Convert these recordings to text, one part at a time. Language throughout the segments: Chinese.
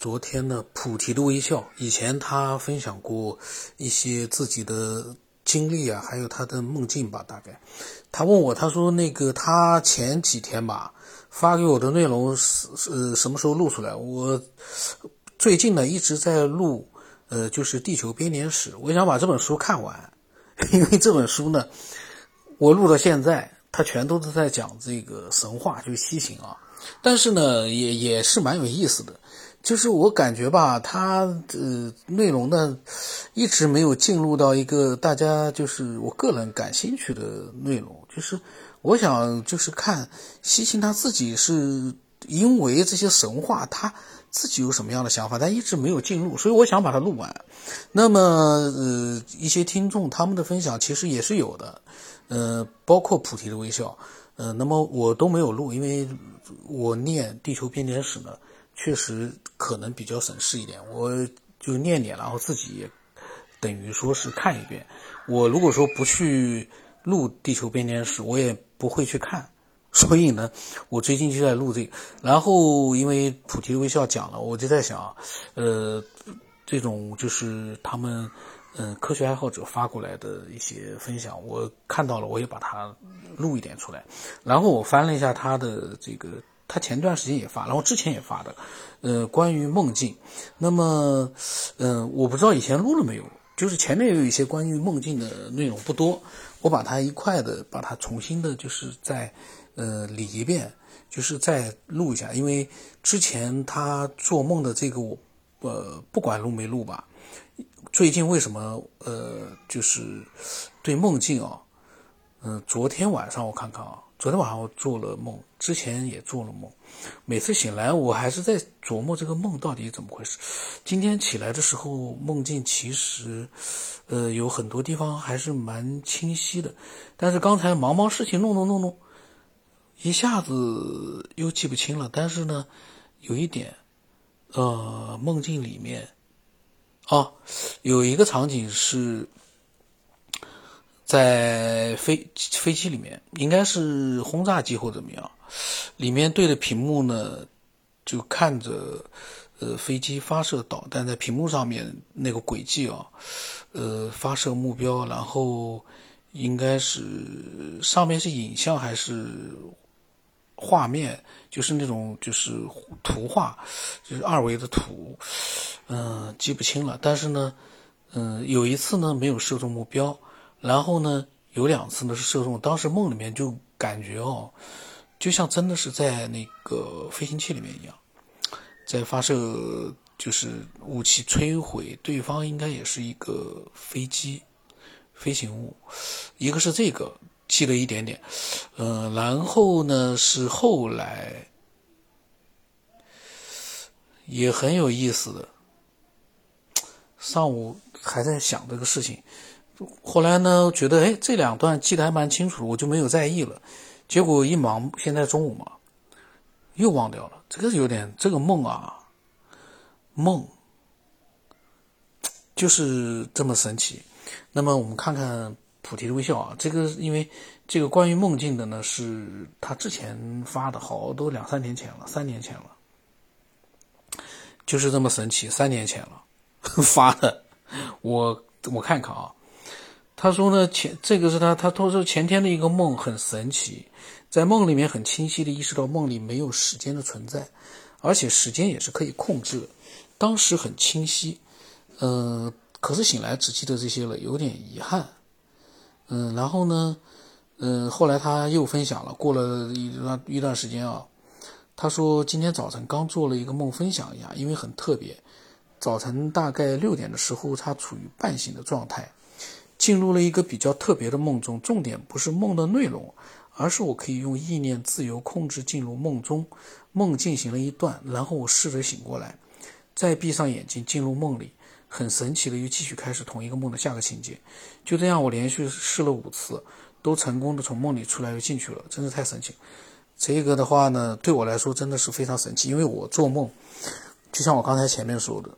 昨天的菩提的微笑，以前他分享过一些自己的经历啊，还有他的梦境吧。大概他问我，他说那个他前几天吧发给我的内容是呃什么时候录出来？我最近呢一直在录，呃，就是《地球编年史》，我想把这本书看完，因为这本书呢，我录到现在，它全都是在讲这个神话，就是西行啊。但是呢，也也是蛮有意思的。就是我感觉吧，它呃内容呢，一直没有进入到一个大家就是我个人感兴趣的内容。就是我想就是看西青他自己是因为这些神话，他自己有什么样的想法，但一直没有进入，所以我想把它录完。那么呃，一些听众他们的分享其实也是有的，呃，包括菩提的微笑，呃，那么我都没有录，因为我念地球编年史呢。确实可能比较省事一点，我就念念，然后自己也等于说是看一遍。我如果说不去录《地球编年史》，我也不会去看。所以呢，我最近就在录这个。然后因为菩提微笑讲了，我就在想，呃，这种就是他们嗯科学爱好者发过来的一些分享，我看到了，我也把它录一点出来。然后我翻了一下他的这个。他前段时间也发，然后之前也发的，呃，关于梦境。那么，嗯，我不知道以前录了没有，就是前面有一些关于梦境的内容不多，我把它一块的把它重新的，就是再呃理一遍，就是再录一下。因为之前他做梦的这个，我呃不管录没录吧，最近为什么呃就是对梦境啊，嗯，昨天晚上我看看啊。昨天晚上我做了梦，之前也做了梦，每次醒来我还是在琢磨这个梦到底怎么回事。今天起来的时候，梦境其实，呃，有很多地方还是蛮清晰的，但是刚才忙忙事情弄弄弄弄，一下子又记不清了。但是呢，有一点，呃，梦境里面，啊，有一个场景是。在飞飞机里面，应该是轰炸机或怎么样，里面对着屏幕呢，就看着，呃，飞机发射导弹在屏幕上面那个轨迹啊，呃，发射目标，然后应该是上面是影像还是画面，就是那种就是图画，就是二维的图，嗯，记不清了。但是呢，嗯，有一次呢没有射中目标。然后呢，有两次呢是射中，当时梦里面就感觉哦，就像真的是在那个飞行器里面一样，在发射，就是武器摧毁对方，应该也是一个飞机飞行物，一个是这个记了一点点，嗯，然后呢是后来也很有意思的，上午还在想这个事情。后来呢，觉得哎，这两段记得还蛮清楚，我就没有在意了。结果一忙，现在中午嘛，又忘掉了。这个有点这个梦啊，梦就是这么神奇。那么我们看看菩提的微笑啊，这个因为这个关于梦境的呢，是他之前发的，好多两三年前了，三年前了，就是这么神奇，三年前了 发的。我我看看啊。他说呢，前这个是他，他他说前天的一个梦很神奇，在梦里面很清晰的意识到梦里没有时间的存在，而且时间也是可以控制，当时很清晰，嗯，可是醒来只记得这些了，有点遗憾，嗯，然后呢，嗯，后来他又分享了，过了一段一段时间啊，他说今天早晨刚做了一个梦分享一下，因为很特别，早晨大概六点的时候，他处于半醒的状态。进入了一个比较特别的梦中，重点不是梦的内容，而是我可以用意念自由控制进入梦中。梦进行了一段，然后我试着醒过来，再闭上眼睛进入梦里，很神奇的又继续开始同一个梦的下个情节。就这样，我连续试了五次，都成功的从梦里出来又进去了，真是太神奇。这个的话呢，对我来说真的是非常神奇，因为我做梦，就像我刚才前面说的，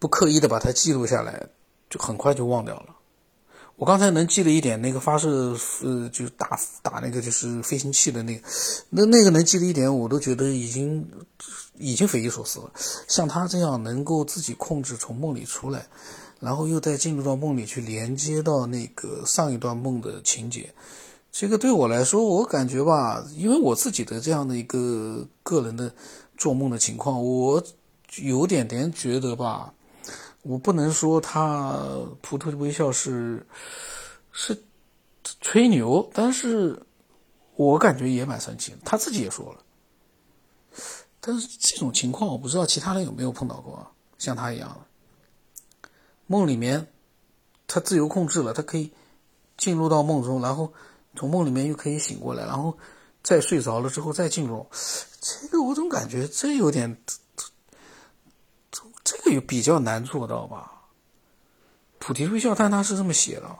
不刻意的把它记录下来。就很快就忘掉了。我刚才能记得一点，那个发射，呃，就打打那个就是飞行器的那个，那那个能记得一点，我都觉得已经已经匪夷所思了。像他这样能够自己控制从梦里出来，然后又再进入到梦里去连接到那个上一段梦的情节，这个对我来说，我感觉吧，因为我自己的这样的一个个人的做梦的情况，我有点点觉得吧，我不能说他图图的微笑是是吹牛，但是。我感觉也蛮神奇的，他自己也说了。但是这种情况我不知道其他人有没有碰到过，像他一样的梦里面，他自由控制了，他可以进入到梦中，然后从梦里面又可以醒过来，然后再睡着了之后再进入。这个我总感觉这有点，这个有比较难做到吧？菩提微笑，但他是这么写的。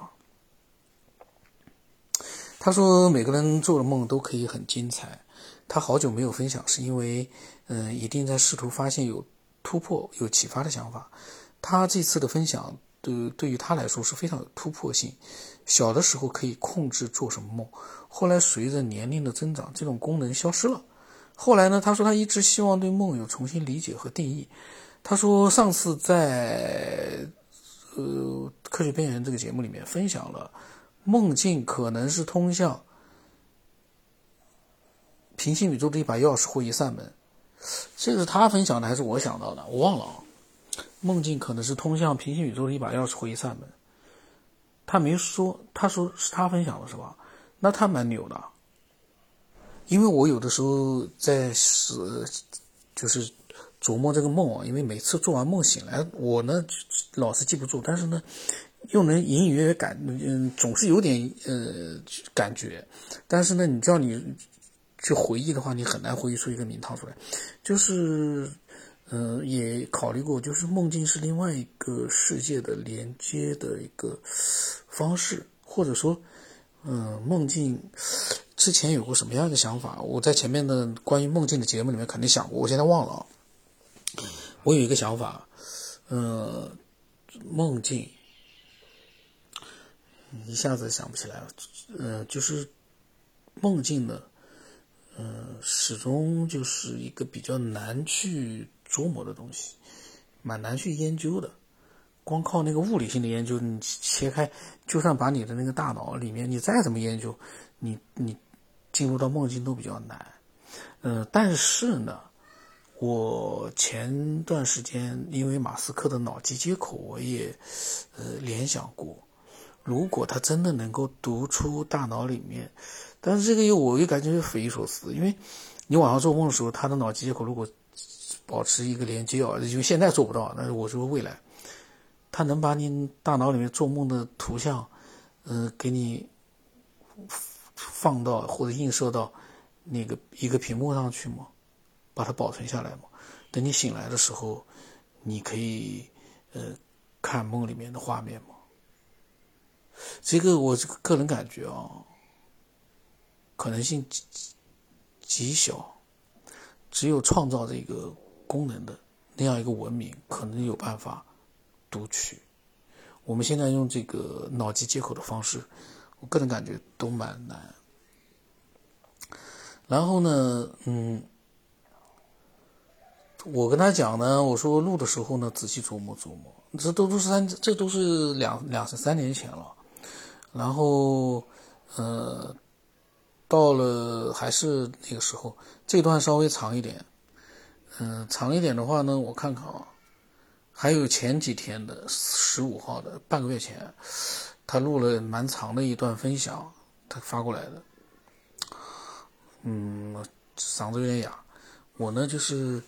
他说：“每个人做的梦都可以很精彩。他好久没有分享，是因为，嗯，一定在试图发现有突破、有启发的想法。他这次的分享，对对于他来说是非常有突破性。小的时候可以控制做什么梦，后来随着年龄的增长，这种功能消失了。后来呢？他说他一直希望对梦有重新理解和定义。他说上次在呃科学边缘这个节目里面分享了。”梦境可能是通向平行宇宙的一把钥匙或一扇门，这个是他分享的还是我想到的？我忘了啊。梦境可能是通向平行宇宙的一把钥匙或一扇门，他没说，他说是他分享的是吧？那他蛮牛的，因为我有的时候在是就是琢磨这个梦啊，因为每次做完梦醒来，我呢老是记不住，但是呢。又能隐隐约约感，嗯，总是有点呃感觉，但是呢，你叫你去回忆的话，你很难回忆出一个名堂出来。就是，嗯，也考虑过，就是梦境是另外一个世界的连接的一个方式，或者说，嗯，梦境之前有过什么样的想法？我在前面的关于梦境的节目里面肯定想过，我现在忘了。我有一个想法，嗯，梦境。一下子想不起来了，呃，就是梦境的，呃，始终就是一个比较难去琢磨的东西，蛮难去研究的。光靠那个物理性的研究，你切开，就算把你的那个大脑里面你再怎么研究，你你进入到梦境都比较难。呃，但是呢，我前段时间因为马斯克的脑机接口，我也呃联想过。如果他真的能够读出大脑里面，但是这个又我又感觉匪夷所思，因为你晚上做梦的时候，他的脑机接口如果保持一个连接啊，因为现在做不到，但是我说未来，他能把你大脑里面做梦的图像，嗯，给你放到或者映射到那个一个屏幕上去吗？把它保存下来嘛？等你醒来的时候，你可以呃看梦里面的画面吗？这个我这个个人感觉啊，可能性极极小，只有创造这个功能的那样一个文明，可能有办法读取。我们现在用这个脑机接口的方式，我个人感觉都蛮难。然后呢，嗯，我跟他讲呢，我说录的时候呢，仔细琢磨琢磨，这都都是三，这都是两两三年前了。然后，呃，到了还是那个时候，这段稍微长一点，嗯，长一点的话呢，我看看啊，还有前几天的十五号的半个月前，他录了蛮长的一段分享，他发过来的，嗯，嗓子有点哑，我呢就是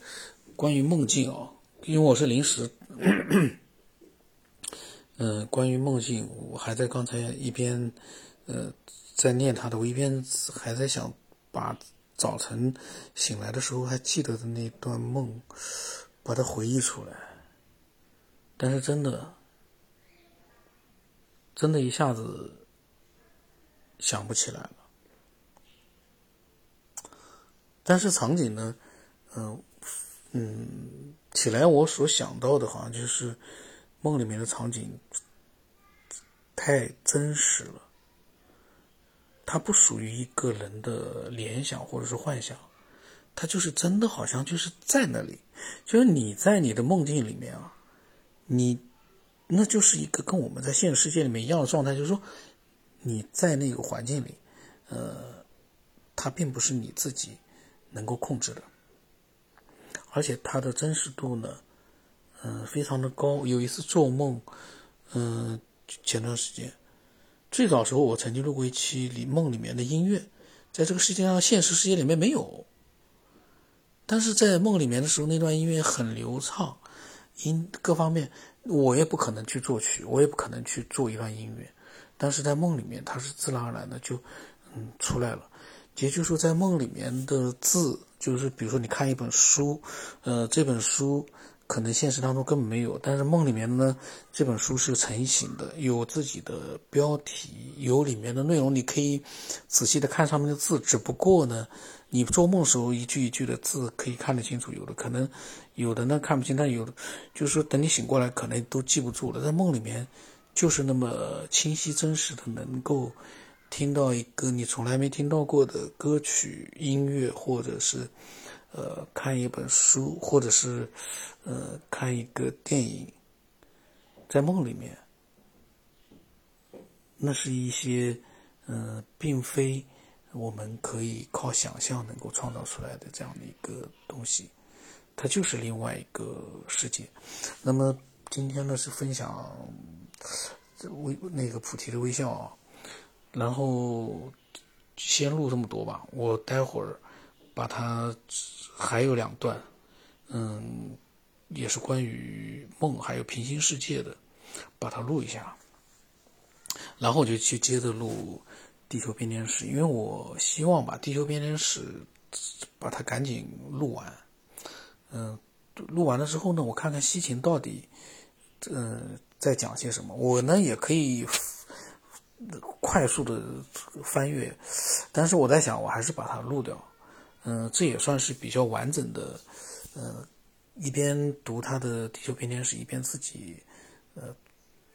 关于梦境啊，因为我是临时。嗯，关于梦境，我还在刚才一边，呃，在念他的，我一边还在想把早晨醒来的时候还记得的那段梦，把它回忆出来。但是真的，真的一下子想不起来了。但是场景呢，嗯嗯，起来我所想到的好像就是。梦里面的场景太真实了，它不属于一个人的联想或者是幻想，他就是真的好像就是在那里，就是你在你的梦境里面啊，你那就是一个跟我们在现实世界里面一样的状态，就是说你在那个环境里，呃，它并不是你自己能够控制的，而且它的真实度呢，嗯，非常的高。有一次做梦，嗯，前段时间，最早时候我曾经录过一期里梦里面的音乐，在这个世界上现实世界里面没有。但是在梦里面的时候，那段音乐很流畅，音各方面我也不可能去作曲，我也不可能去做一段音乐，但是在梦里面它是自然而然的就嗯出来了。也就是说，在梦里面的字，就是比如说你看一本书，呃，这本书。可能现实当中根本没有，但是梦里面呢，这本书是成型的，有自己的标题，有里面的内容，你可以仔细的看上面的字。只不过呢，你做梦的时候一句一句的字可以看得清楚，有的可能有的呢看不清，但有的就是说等你醒过来可能都记不住了。在梦里面就是那么清晰真实的，能够听到一个你从来没听到过的歌曲、音乐，或者是。呃，看一本书，或者是，呃，看一个电影，在梦里面，那是一些，呃，并非我们可以靠想象能够创造出来的这样的一个东西，它就是另外一个世界。那么今天呢是分享微那个菩提的微笑啊，然后先录这么多吧，我待会儿。把它还有两段，嗯，也是关于梦还有平行世界的，把它录一下，然后我就去接着录《地球编年史》，因为我希望把《地球编年史》把它赶紧录完，嗯，录完了之后呢，我看看西芹到底，嗯，在讲些什么，我呢也可以快速的翻阅，但是我在想，我还是把它录掉。嗯，这也算是比较完整的，嗯，一边读他的《地球编年史》，一边自己，呃，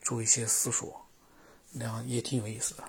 做一些思索，那样也挺有意思的。